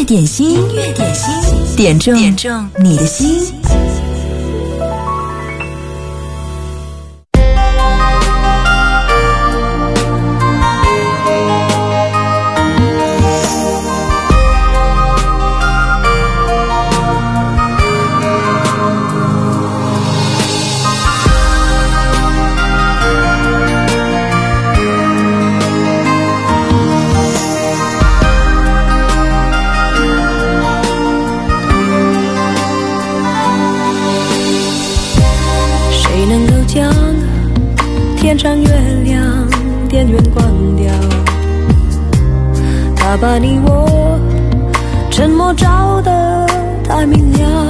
乐点心，音乐点心，点中点中你的心。把你我沉默照得太明亮。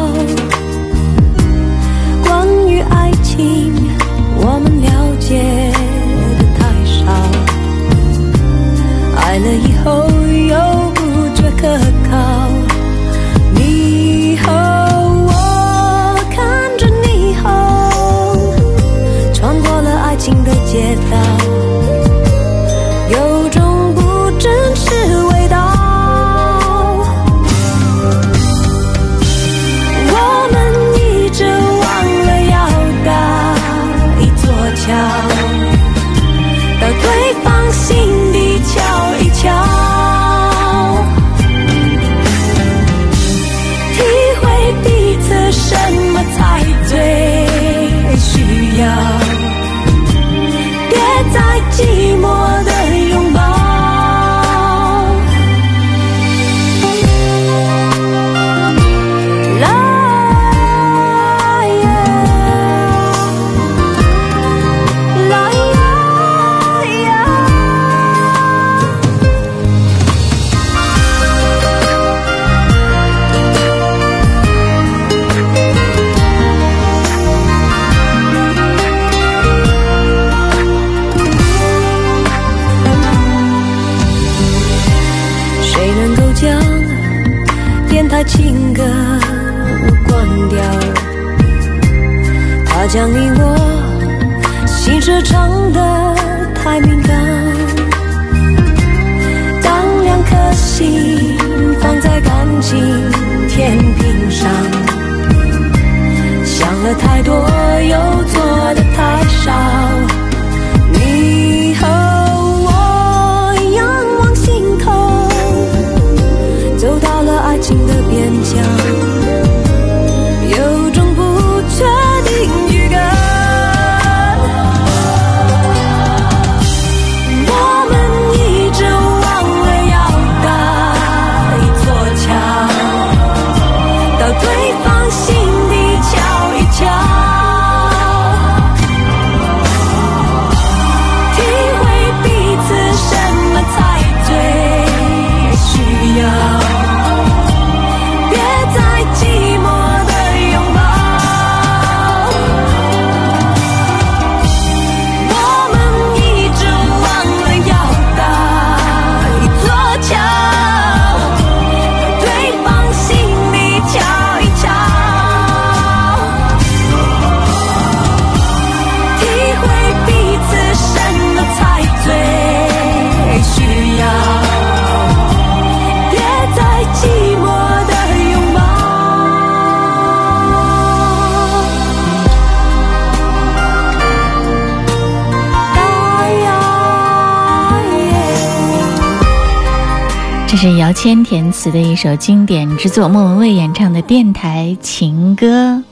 这是姚谦填词的一首经典之作，莫文蔚演唱的电台情歌。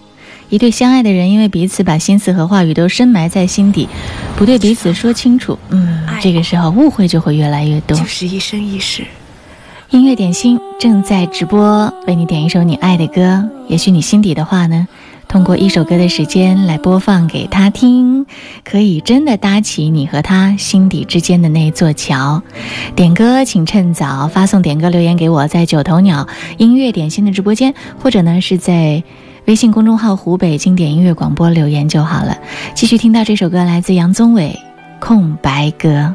一对相爱的人，因为彼此把心思和话语都深埋在心底，不对彼此说清楚，嗯，这个时候误会就会越来越多。就是一生一世。音乐点心正在直播，为你点一首你爱的歌。也许你心底的话呢？通过一首歌的时间来播放给他听，可以真的搭起你和他心底之间的那座桥。点歌请趁早发送点歌留言给我，在九头鸟音乐点心的直播间，或者呢是在微信公众号“湖北经典音乐广播”留言就好了。继续听到这首歌，来自杨宗纬《空白格》。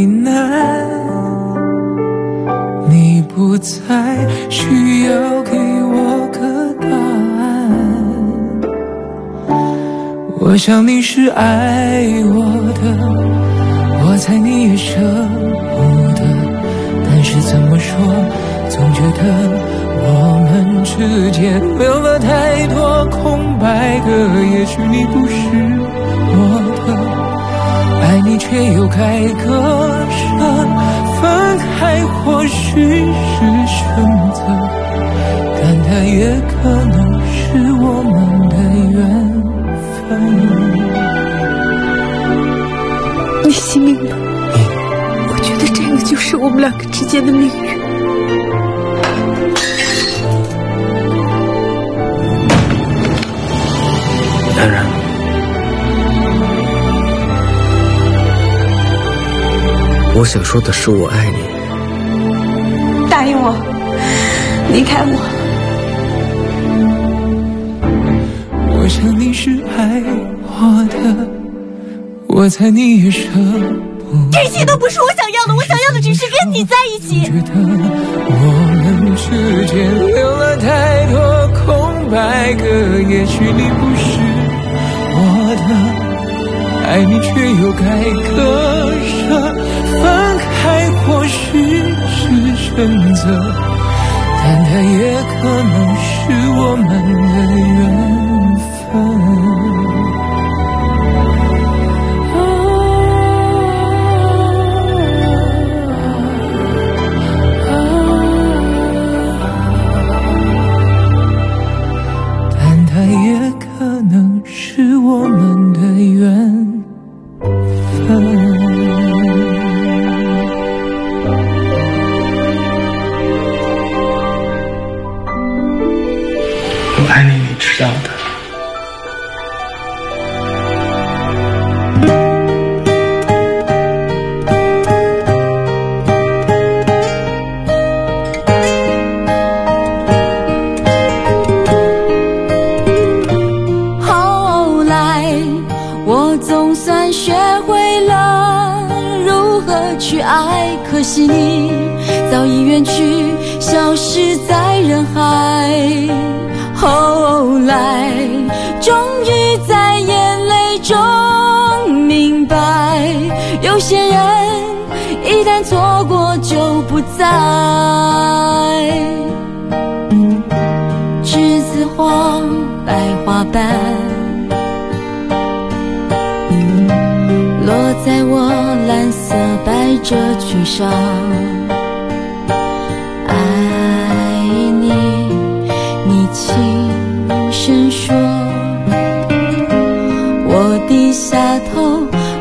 为难。你不再需要给我个答案，我想你是爱我的，我猜你也舍不得，但是怎么说，总觉得我们之间留了太多空白格，也许你不是，你却又该割舍。分开或许是选择，但它也可能是我们的缘分。你信命吗？我觉得这个就是我们两个之间的命运。我想说的是，我爱你。答应我，离开我。我想你是爱我的，我猜你也舍不。这些都不是我想要的，我想要的只是跟你在一起。觉得我们之间留了太多空白格，也许你不是我的，爱你却又该割舍。选择，但它也可能是我们的缘分。有些人一旦错过就不再。栀子花白花瓣，落在我蓝色百褶裙上。爱你，你轻声说，我低下头，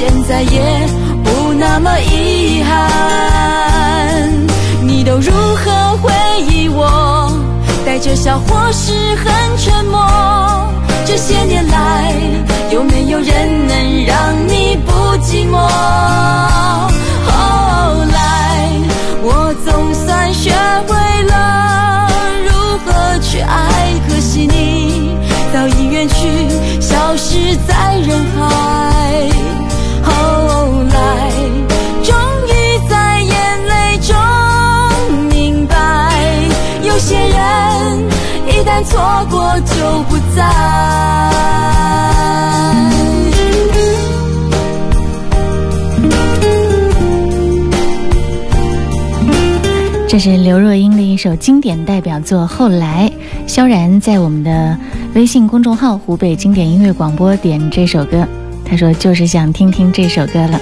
现在也不那么遗憾，你都如何回忆我？带着笑，或是很沉默。这些年来，有没有人能让你不寂寞？后来，我总算学会了如何去爱，可惜你早已远去，消失在人海。一旦错过就不再。这是刘若英的一首经典代表作《后来》，萧然在我们的微信公众号“湖北经典音乐广播”点这首歌，他说就是想听听这首歌了。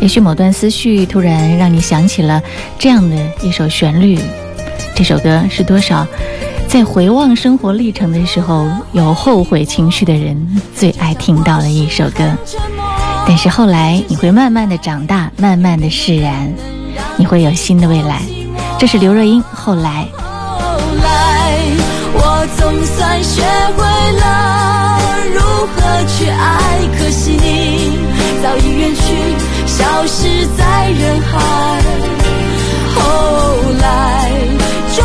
也许某段思绪突然让你想起了这样的一首旋律，这首歌是多少在回望生活历程的时候有后悔情绪的人最爱听到的一首歌。但是后来你会慢慢的长大，慢慢的释然，你会有新的未来。这是刘若英后来。后来，我总算学会了如何去爱，可惜你早已远去，消失在人海。后来，终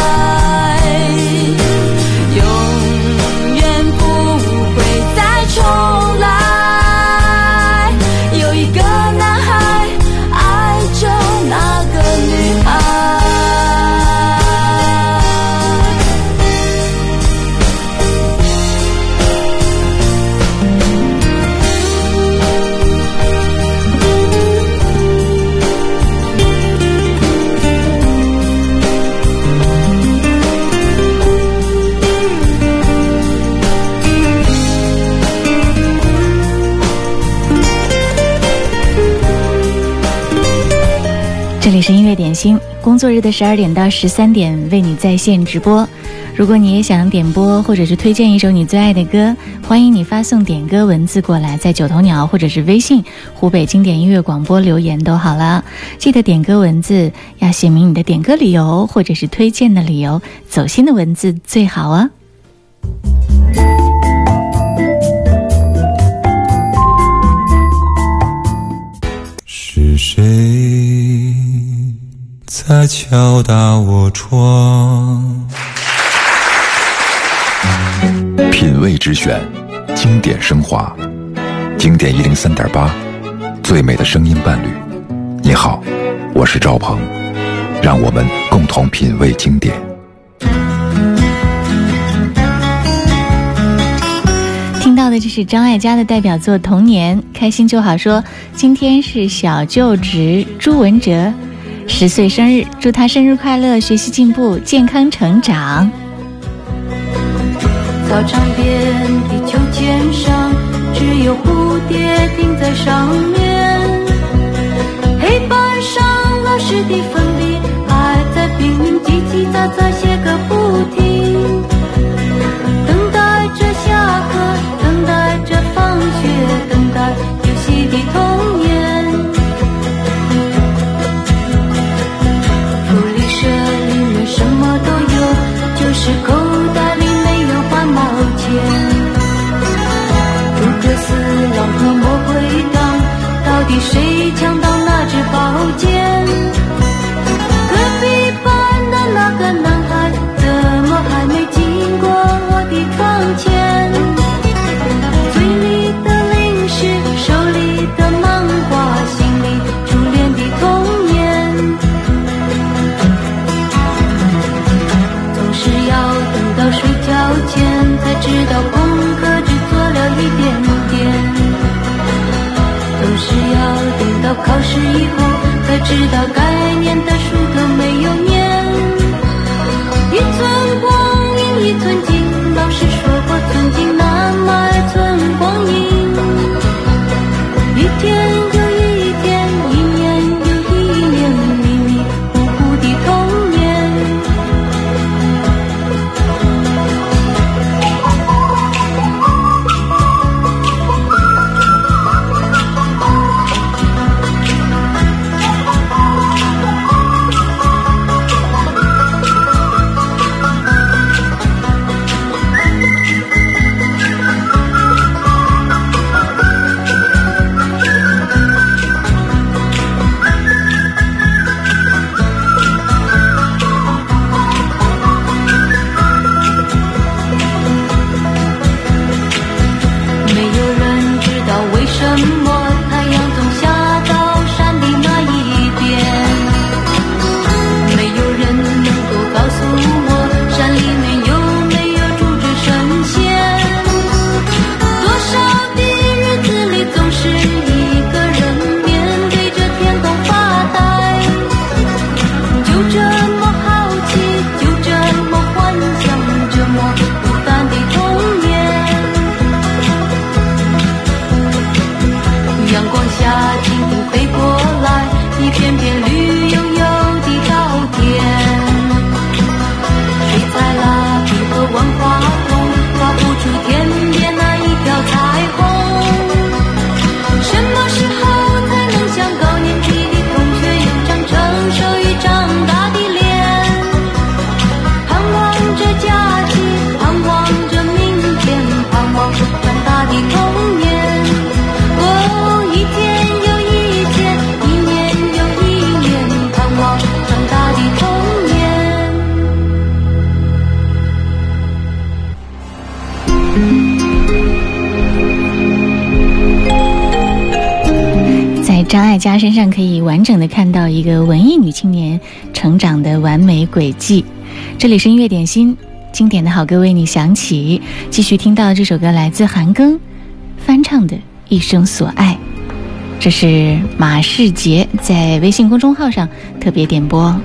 点心，工作日的十二点到十三点为你在线直播。如果你也想点播或者是推荐一首你最爱的歌，欢迎你发送点歌文字过来，在九头鸟或者是微信湖北经典音乐广播留言都好了。记得点歌文字要写明你的点歌理由或者是推荐的理由，走心的文字最好啊。是谁在敲打我窗？品味之选，经典升华，经典一零三点八，最美的声音伴侣。你好，我是赵鹏，让我们共同品味经典。听到的这是张艾嘉的代表作《童年》，开心就好说。今天是小舅侄朱文哲十岁生日，祝他生日快乐，学习进步，健康成长。操场边的秋千上，只有蝴蝶停在上面。黑板上老师的粉谁抢到那支宝剑？家身上可以完整的看到一个文艺女青年成长的完美轨迹。这里是音乐点心，经典的好歌为你响起。继续听到这首歌来自韩庚翻唱的《一生所爱》，这是马世杰在微信公众号上特别点播。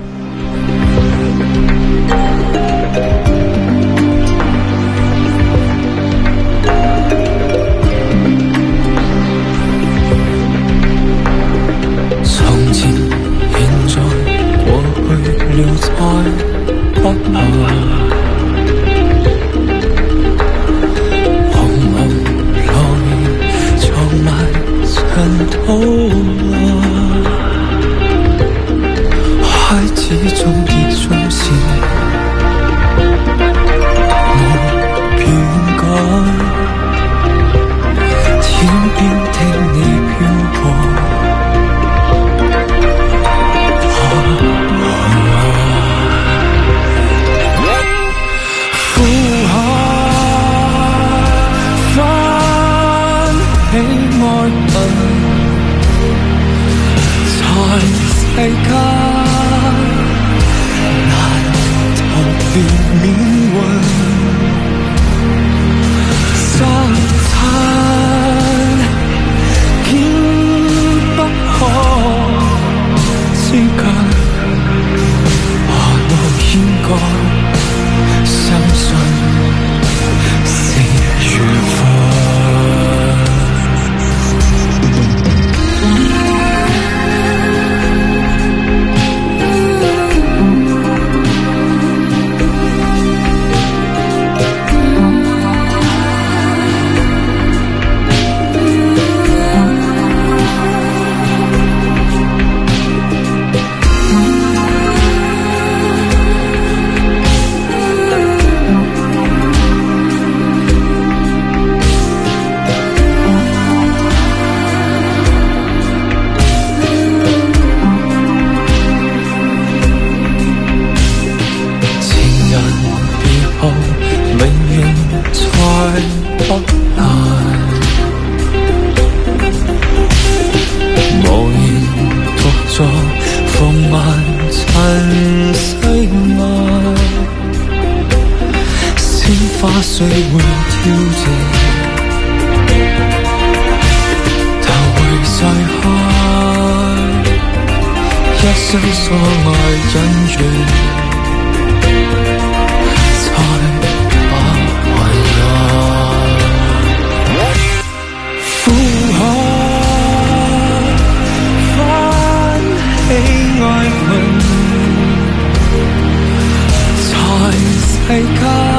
这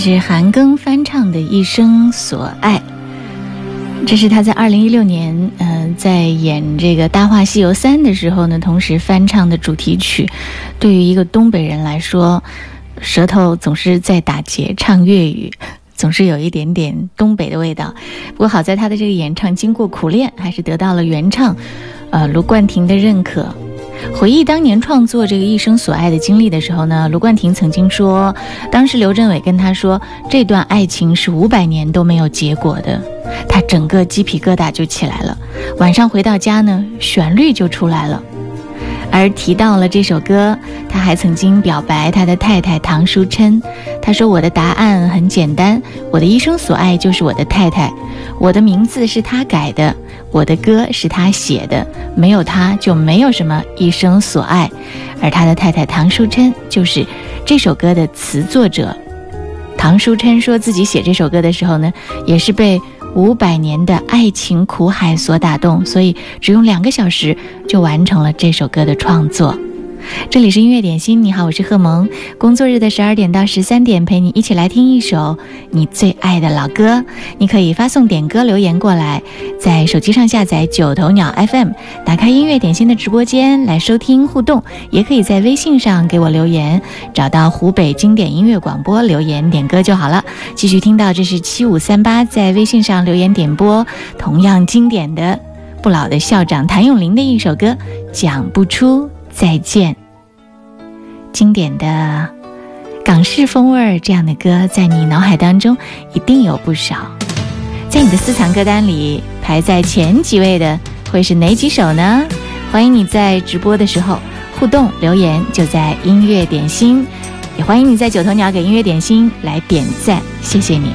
是韩庚翻唱的《一生所爱》，这是他在二零一六年，嗯，在演这个《大话西游三》的时候呢，同时翻唱的主题曲。对于一个东北人来说，舌头总是在打结，唱粤语。总是有一点点东北的味道。不过好在他的这个演唱经过苦练，还是得到了原唱，呃卢冠廷的认可。回忆当年创作这个一生所爱的经历的时候呢，卢冠廷曾经说，当时刘镇伟跟他说，这段爱情是五百年都没有结果的，他整个鸡皮疙瘩就起来了。晚上回到家呢，旋律就出来了。而提到了这首歌，他还曾经表白他的太太唐淑琛。他说：“我的答案很简单，我的一生所爱就是我的太太，我的名字是他改的，我的歌是他写的，没有他就没有什么一生所爱。”而他的太太唐淑琛就是这首歌的词作者。唐淑琛说自己写这首歌的时候呢，也是被。五百年的爱情苦海所打动，所以只用两个小时就完成了这首歌的创作。这里是音乐点心，你好，我是贺萌。工作日的十二点到十三点，陪你一起来听一首你最爱的老歌。你可以发送点歌留言过来，在手机上下载九头鸟 FM，打开音乐点心的直播间来收听互动。也可以在微信上给我留言，找到湖北经典音乐广播留言点歌就好了。继续听到，这是七五三八在微信上留言点播，同样经典的不老的校长谭咏麟的一首歌《讲不出再见》。经典的港式风味儿这样的歌，在你脑海当中一定有不少。在你的私藏歌单里排在前几位的会是哪几首呢？欢迎你在直播的时候互动留言，就在音乐点心。也欢迎你在九头鸟给音乐点心来点赞，谢谢你。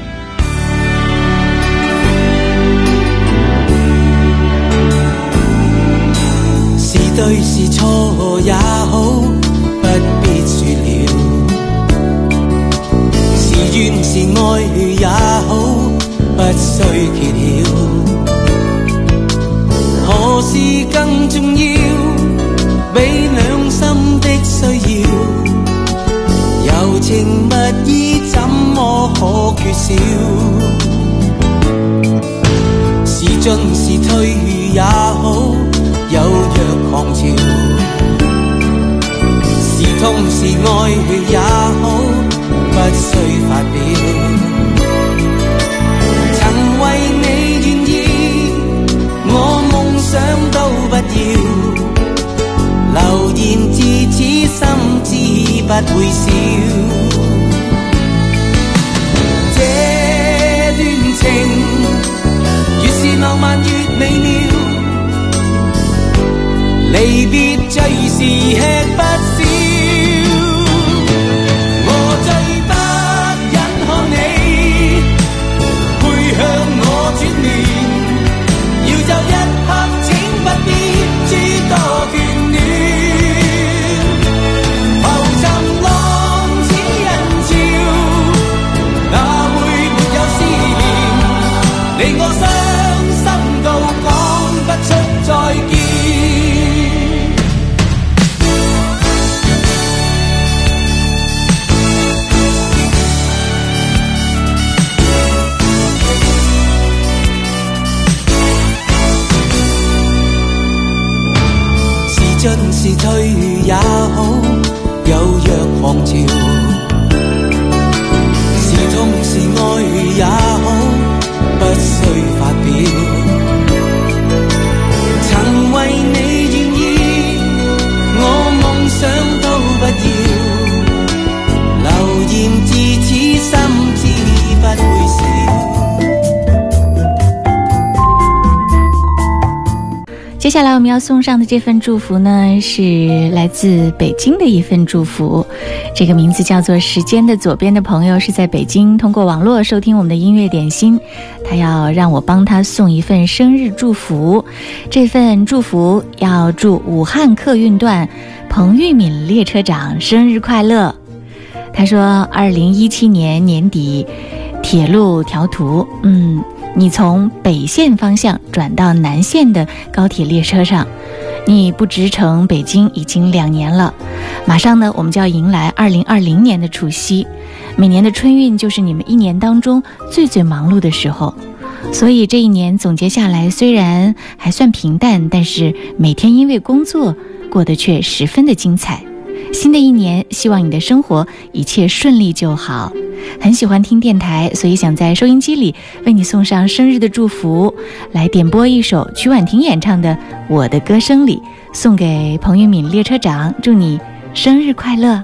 是对是是爱也好，不需揭晓。何事更重要？比两心的需要，柔情蜜意怎么可缺少？是进是退也好，有若狂潮。是痛是爱也好。不需发表，曾为你愿意，我梦想都不要，流言自此心知不会少。这段情越是浪漫越美妙，离别最是吃不进。是退也好，有若狂潮；接下来我们要送上的这份祝福呢，是来自北京的一份祝福。这个名字叫做“时间的左边”的朋友是在北京通过网络收听我们的音乐点心，他要让我帮他送一份生日祝福。这份祝福要祝武汉客运段彭玉敏列车长生日快乐。他说，二零一七年年底，铁路调图，嗯。你从北线方向转到南线的高铁列车上，你不直乘北京已经两年了。马上呢，我们就要迎来二零二零年的除夕。每年的春运就是你们一年当中最最忙碌的时候，所以这一年总结下来，虽然还算平淡，但是每天因为工作过得却十分的精彩。新的一年，希望你的生活一切顺利就好。很喜欢听电台，所以想在收音机里为你送上生日的祝福，来点播一首曲婉婷演唱的《我的歌声里》，送给彭玉敏列车长，祝你生日快乐。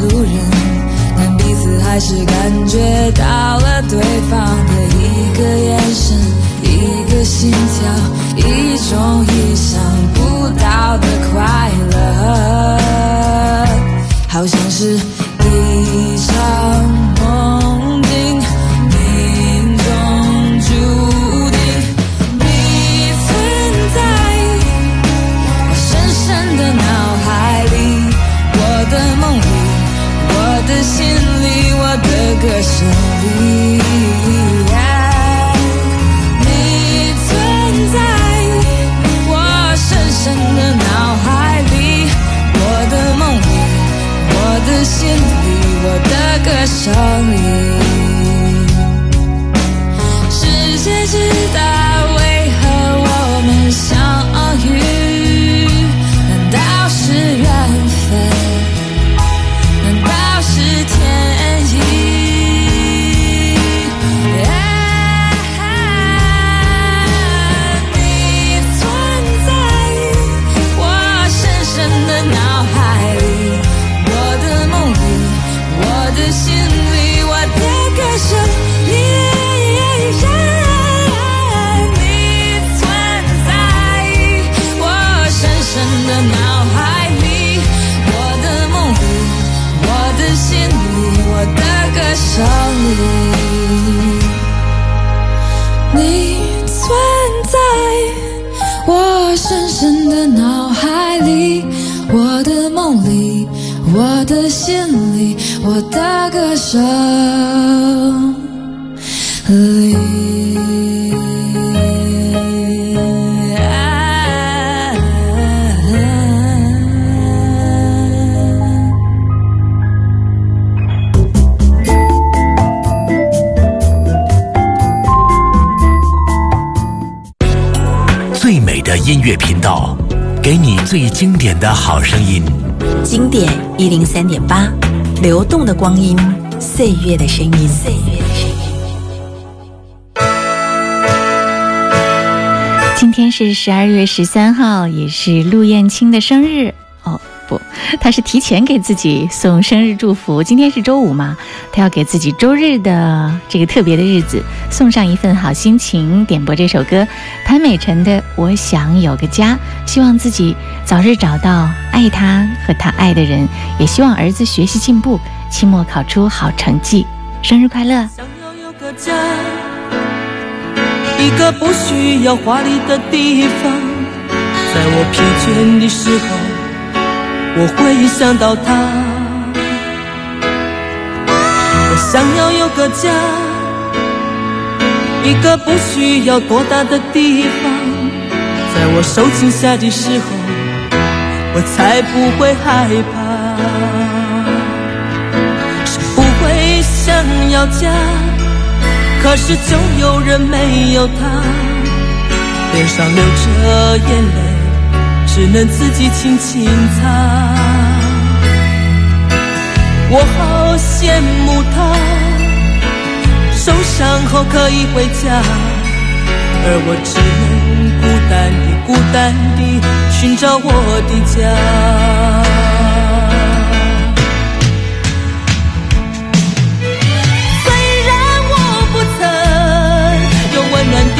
路人，但彼此还是感觉到了对方。好声音。经典一零三点八，流动的光阴，岁月的声音。岁月的声音。今天是十二月十三号，也是陆燕青的生日 他是提前给自己送生日祝福。今天是周五嘛，他要给自己周日的这个特别的日子送上一份好心情，点播这首歌，潘美辰的《我想有个家》，希望自己早日找到爱他和他爱的人，也希望儿子学习进步，期末考出好成绩。生日快乐！想要有个家，一个不需要华丽的地方，在我疲倦的时候，我会想到他。我想要有个家，一个不需要多大的地方，在我受惊吓的时候，我才不会害怕。是不会想要家，可是总有人没有他，脸上流着眼泪，只能自己轻轻擦。我好羡慕他，受伤后可以回家，而我只能孤单地、孤单地寻找我的家。虽然我不曾有温暖。的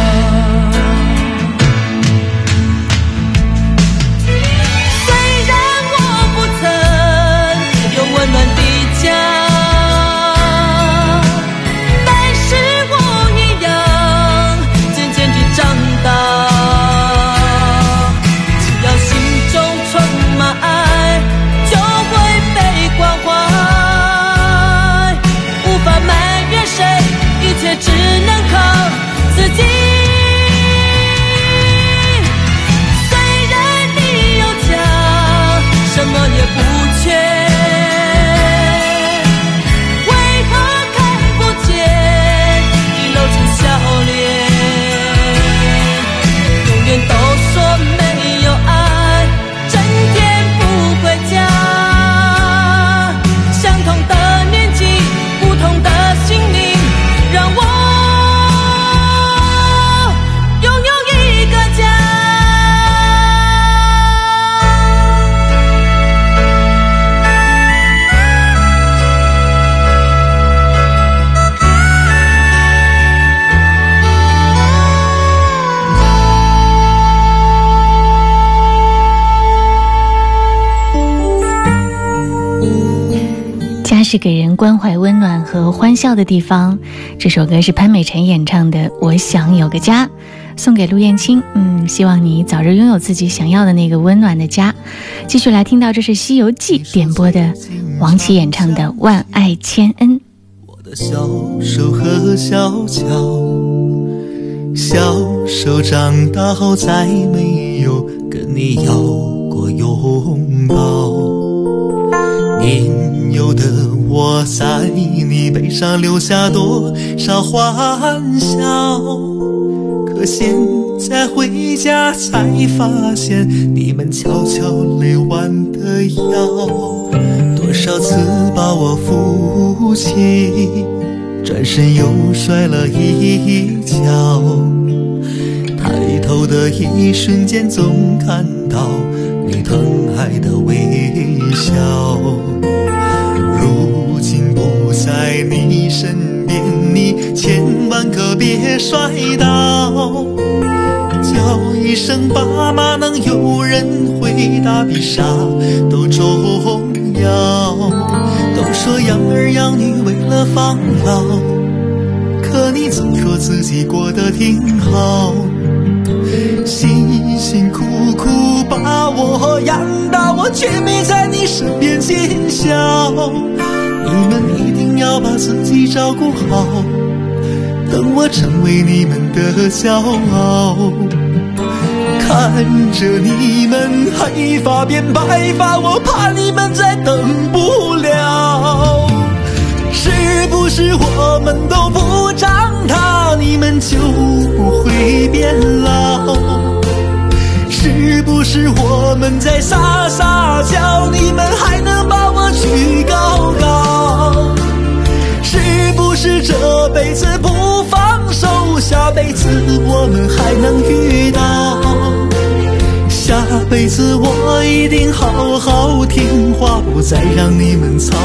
是给人关怀、温暖和欢笑的地方。这首歌是潘美辰演唱的《我想有个家》，送给陆燕青。嗯，希望你早日拥有自己想要的那个温暖的家。继续来听到，这是《西游记》点播的王琦演唱的《万爱千恩》。我的小手和小脚，小手长大后再没有跟你要过拥抱。年幼的我在你背上留下多少欢笑？可现在回家才发现，你们悄悄累弯的腰，多少次把我扶起，转身又摔了一跤。抬头的一瞬间，总看到你疼爱的微笑。你身边，你千万可别摔倒。叫一声爸妈，能有人回答，比啥都重要。都说养儿养女为了防老，可你总说自己过得挺好。辛辛苦苦把我养大，我却没在你身边尽孝。你们一要把自己照顾好，等我成为你们的骄傲。看着你们黑发变白发，我怕你们再等不了。是不是我们都不长大，你们就不会变老？是不是我们在撒撒娇，你们还能把我举高高？是这辈子不放手，下辈子我们还能遇到？下辈子我一定好好听话，不再让你们操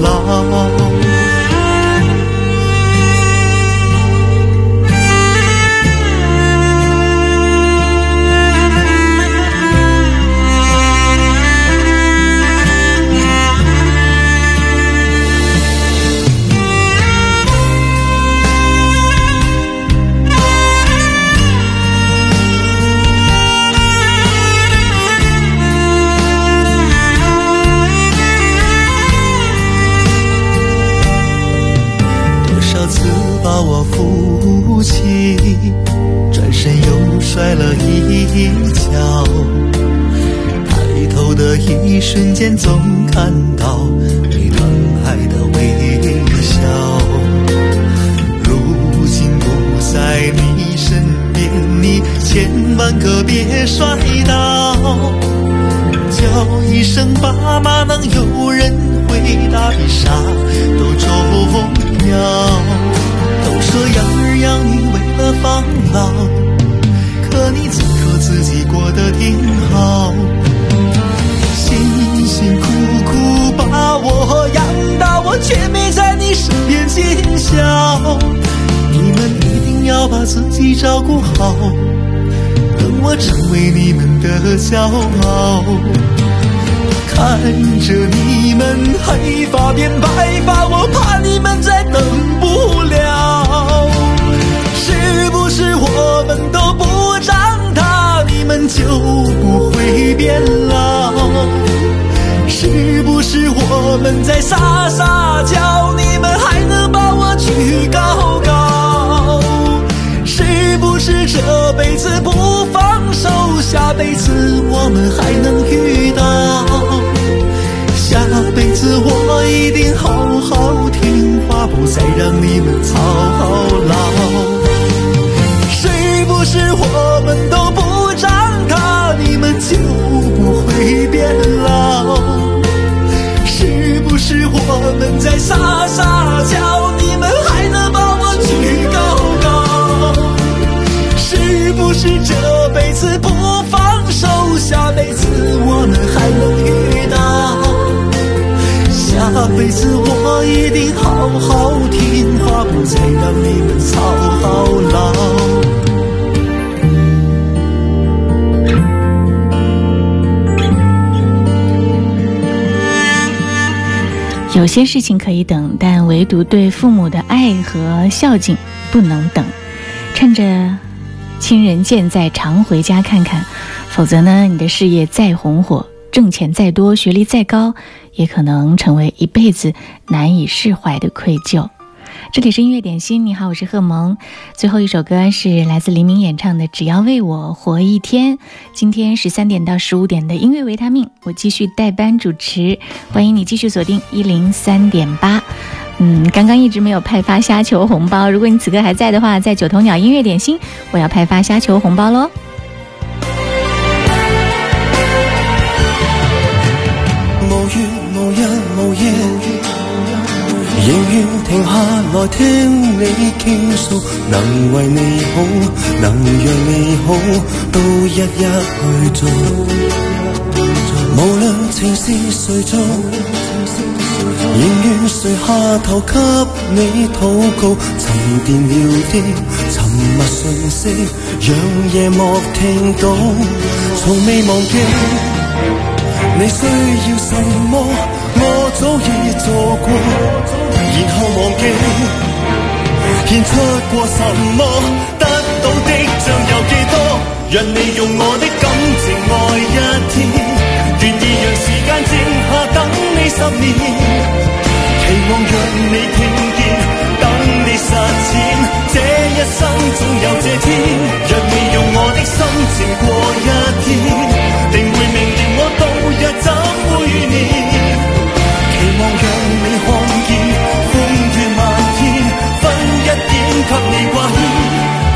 劳。可别摔倒。叫一声爸妈，能有人回答，比啥都重要。都说养儿养女为了防老，可你总说自己过得挺好。辛辛苦苦把我养大，我却没在你身边尽孝。你们一定要把自己照顾好。我成为你们的骄傲，看着你们黑发变白发，我怕你们再等不了。是不是我们都不长大，你们就不会变老？是不是我们在撒撒娇，你们还能把我举高高？是这辈子不放手，下辈子我们还能遇到？下辈子我一定好好听话，不再让你们操劳。是不是我们都不长大，你们就不会变老？是不是我们在撒下辈子我一定好好听话，不再让你们操劳。有些事情可以等，但唯独对父母的爱和孝敬不能等。趁着亲人健在，常回家看看，否则呢，你的事业再红火，挣钱再多，学历再高，也可能成为一辈子难以释怀的愧疚。这里是音乐点心，你好，我是贺萌。最后一首歌是来自黎明演唱的《只要为我活一天》。今天十三点到十五点的音乐维他命，我继续代班主持，欢迎你继续锁定一零三点八。嗯，刚刚一直没有派发虾球红包，如果你此刻还在的话，在九头鸟音乐点心，我要派发虾球红包喽。仍願停下来听你倾诉，能为你好，能让你好，都一一去做。无论情是谁做，仍愿垂下头给你祷告。沉淀了的沉默讯息，让夜幕听到，从未忘记你需要什么。我早已做过，然后忘记。献出过什么，得到的将有几多？讓你用我的感情爱一天，愿意讓時間靜下等你十年，期望让你听见，等你实践，这一生总有这天，讓你用我的心情过一天，定会明年日怎会面期望让你看见风雨漫天分一点给你挂牵。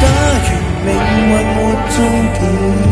假如命运没终点。